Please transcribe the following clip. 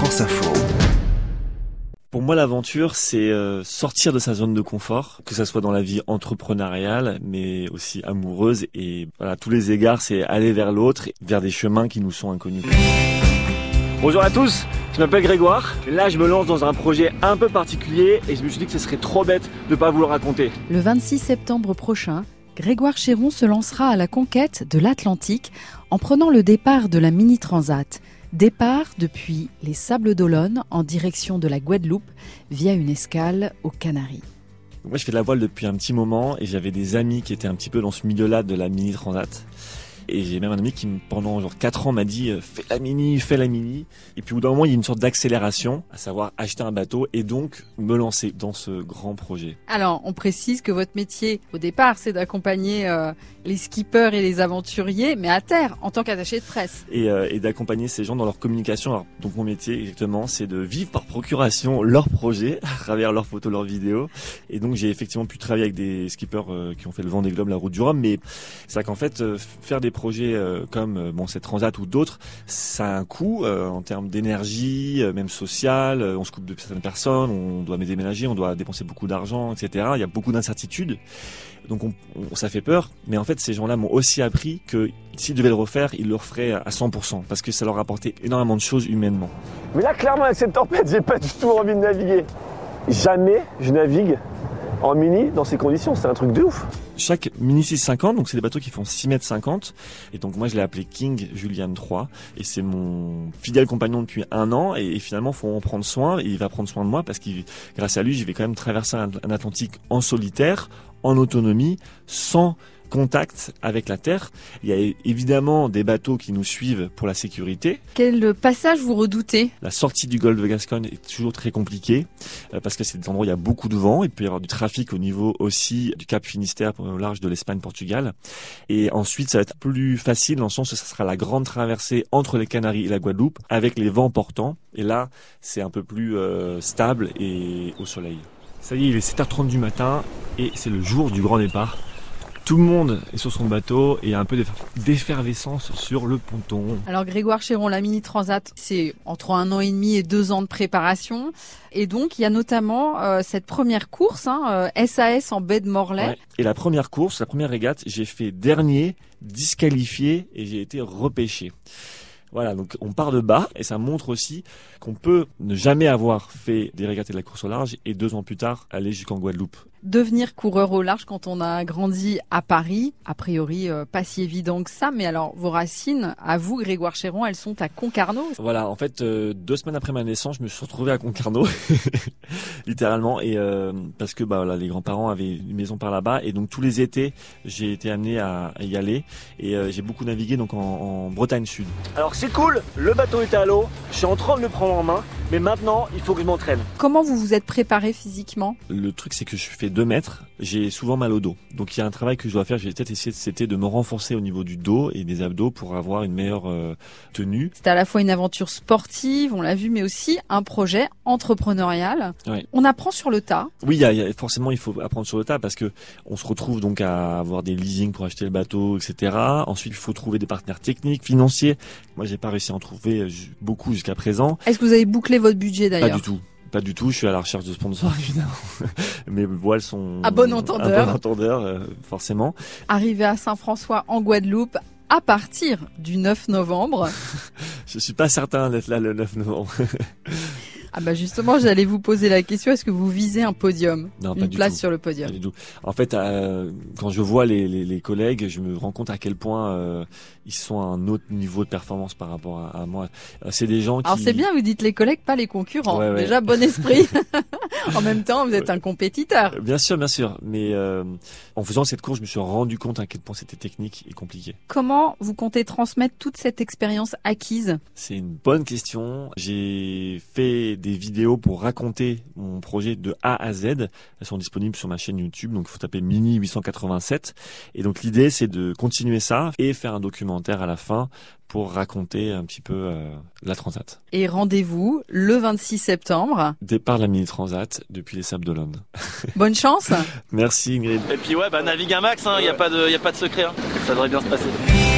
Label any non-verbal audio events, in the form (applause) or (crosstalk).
France Info. Pour moi, l'aventure, c'est euh, sortir de sa zone de confort, que ça soit dans la vie entrepreneuriale, mais aussi amoureuse. Et voilà, tous les égards, c'est aller vers l'autre, vers des chemins qui nous sont inconnus. Bonjour à tous, je m'appelle Grégoire. Là, je me lance dans un projet un peu particulier et je me suis dit que ce serait trop bête de ne pas vous le raconter. Le 26 septembre prochain, Grégoire Chéron se lancera à la conquête de l'Atlantique en prenant le départ de la Mini Transat. Départ depuis les Sables d'Olonne en direction de la Guadeloupe via une escale aux Canaries. Moi, je fais de la voile depuis un petit moment et j'avais des amis qui étaient un petit peu dans ce milieu-là de la Mini Transat. Et j'ai même un ami qui, pendant genre 4 ans, m'a dit euh, fais la mini, fais la mini. Et puis au bout d'un moment, il y a une sorte d'accélération, à savoir acheter un bateau et donc me lancer dans ce grand projet. Alors, on précise que votre métier, au départ, c'est d'accompagner euh, les skippers et les aventuriers, mais à terre, en tant qu'attaché de presse. Et, euh, et d'accompagner ces gens dans leur communication. Alors, donc mon métier, exactement, c'est de vivre par procuration leur projet (laughs) à travers leurs photos, leurs vidéos. Et donc, j'ai effectivement pu travailler avec des skippers qui ont fait le vent des globes, la route du Rhum. Mais c'est vrai qu'en fait, faire des projets euh, comme euh, bon cette Transat ou d'autres, ça a un coût euh, en termes d'énergie, même social. on se coupe de certaines personnes, on doit déménager, on doit dépenser beaucoup d'argent, etc. Il y a beaucoup d'incertitudes. Donc on, ça fait peur, mais en fait ces gens-là m'ont aussi appris que s'ils devaient le refaire, ils le referaient à 100% parce que ça leur apportait énormément de choses humainement. Mais là clairement avec cette tempête, j'ai pas du tout envie de naviguer. Jamais je navigue en mini dans ces conditions, c'est un truc de ouf. Chaque Mini 650, donc c'est des bateaux qui font 6 mètres 50. Et donc moi je l'ai appelé King Julian 3. Et c'est mon fidèle compagnon depuis un an. Et, finalement faut en prendre soin. Et il va prendre soin de moi parce que grâce à lui, je vais quand même traverser un Atlantique en solitaire, en autonomie, sans contact avec la Terre. Il y a évidemment des bateaux qui nous suivent pour la sécurité. Quel passage vous redoutez? La sortie du golfe de Gascogne est toujours très compliquée euh, parce que c'est des endroits où il y a beaucoup de vent. Il peut y avoir du trafic au niveau aussi du Cap Finistère au large de l'Espagne-Portugal. Et ensuite, ça va être plus facile dans le sens où ça sera la grande traversée entre les Canaries et la Guadeloupe avec les vents portants. Et là, c'est un peu plus euh, stable et au soleil. Ça y est, il est 7h30 du matin et c'est le jour du grand départ. Tout le monde est sur son bateau et un peu d'effervescence sur le ponton. Alors Grégoire Chéron, la Mini Transat, c'est entre un an et demi et deux ans de préparation. Et donc il y a notamment euh, cette première course, hein, SAS euh, en baie de Morlaix. Et la première course, la première régate, j'ai fait dernier, disqualifié et j'ai été repêché. Voilà, donc on part de bas et ça montre aussi qu'on peut ne jamais avoir fait des régates et de la course au large et deux ans plus tard aller jusqu'en Guadeloupe devenir coureur au large quand on a grandi à Paris, a priori euh, pas si évident que ça, mais alors vos racines, à vous Grégoire Chéron, elles sont à Concarneau Voilà, en fait, euh, deux semaines après ma naissance, je me suis retrouvé à Concarneau, (laughs) littéralement, et euh, parce que bah, les grands-parents avaient une maison par là-bas, et donc tous les étés, j'ai été amené à, y aller, et j'ai beaucoup navigué donc en, en Bretagne Sud. Alors c'est cool, le bateau est à l'eau, je suis en train de le prendre en main, mais maintenant, il faut que je m'entraîne. Comment vous vous êtes préparé physiquement? Le truc, c'est que je fais 2 mètres, j'ai souvent mal au dos. Donc il y a un travail que je dois faire, j'ai peut-être essayé c'était de me renforcer au niveau du dos et des abdos pour avoir une meilleure euh, tenue. C'est à la fois une aventure sportive, on l'a vu, mais aussi un projet entrepreneurial. On apprend sur le tas. Oui, y a, forcément il faut apprendre sur le tas parce que on se retrouve donc à avoir des leasing pour acheter le bateau, etc. Ensuite, il faut trouver des partenaires techniques, financiers. Moi, j'ai pas réussi à en trouver euh, beaucoup jusqu'à présent. Est-ce que vous avez bouclé votre budget d'ailleurs Pas du tout. Pas du tout, je suis à la recherche de sponsors (laughs) évidemment. (laughs) Mes voiles sont à bon entendeur, à bon entendeur euh, forcément. Arrivé à Saint-François en Guadeloupe à partir du 9 novembre. (laughs) je suis pas certain d'être là le 9 novembre. Ah bah justement, j'allais vous poser la question est-ce que vous visez un podium, non, une place sur le podium En fait, euh, quand je vois les, les, les, collègues, je me rends compte à quel point euh, ils sont à un autre niveau de performance par rapport à, moi. Euh, c'est des gens qui. Alors c'est bien, vous dites les collègues, pas les concurrents. Déjà bon esprit. (laughs) (laughs) en même temps, vous êtes un compétiteur. Bien sûr, bien sûr. Mais en faisant cette course, je me suis rendu compte à quel point c'était technique et compliqué. Comment vous comptez transmettre toute cette expérience acquise? C'est une bonne question. J'ai fait des vidéos pour raconter mon projet de A à Z. Elles sont disponibles sur ma chaîne YouTube, donc il faut taper Mini 887. Et donc l'idée, c'est de continuer ça et faire un documentaire à la fin pour raconter un petit peu euh, la Transat. Et rendez-vous le 26 septembre. Départ de la Mini Transat depuis les Sables d'Olonne. (laughs) Bonne chance. Merci Ingrid. Et puis ouais, bah navigue un max, il hein, n'y a pas de, y a pas de secret, hein. ça devrait bien se passer.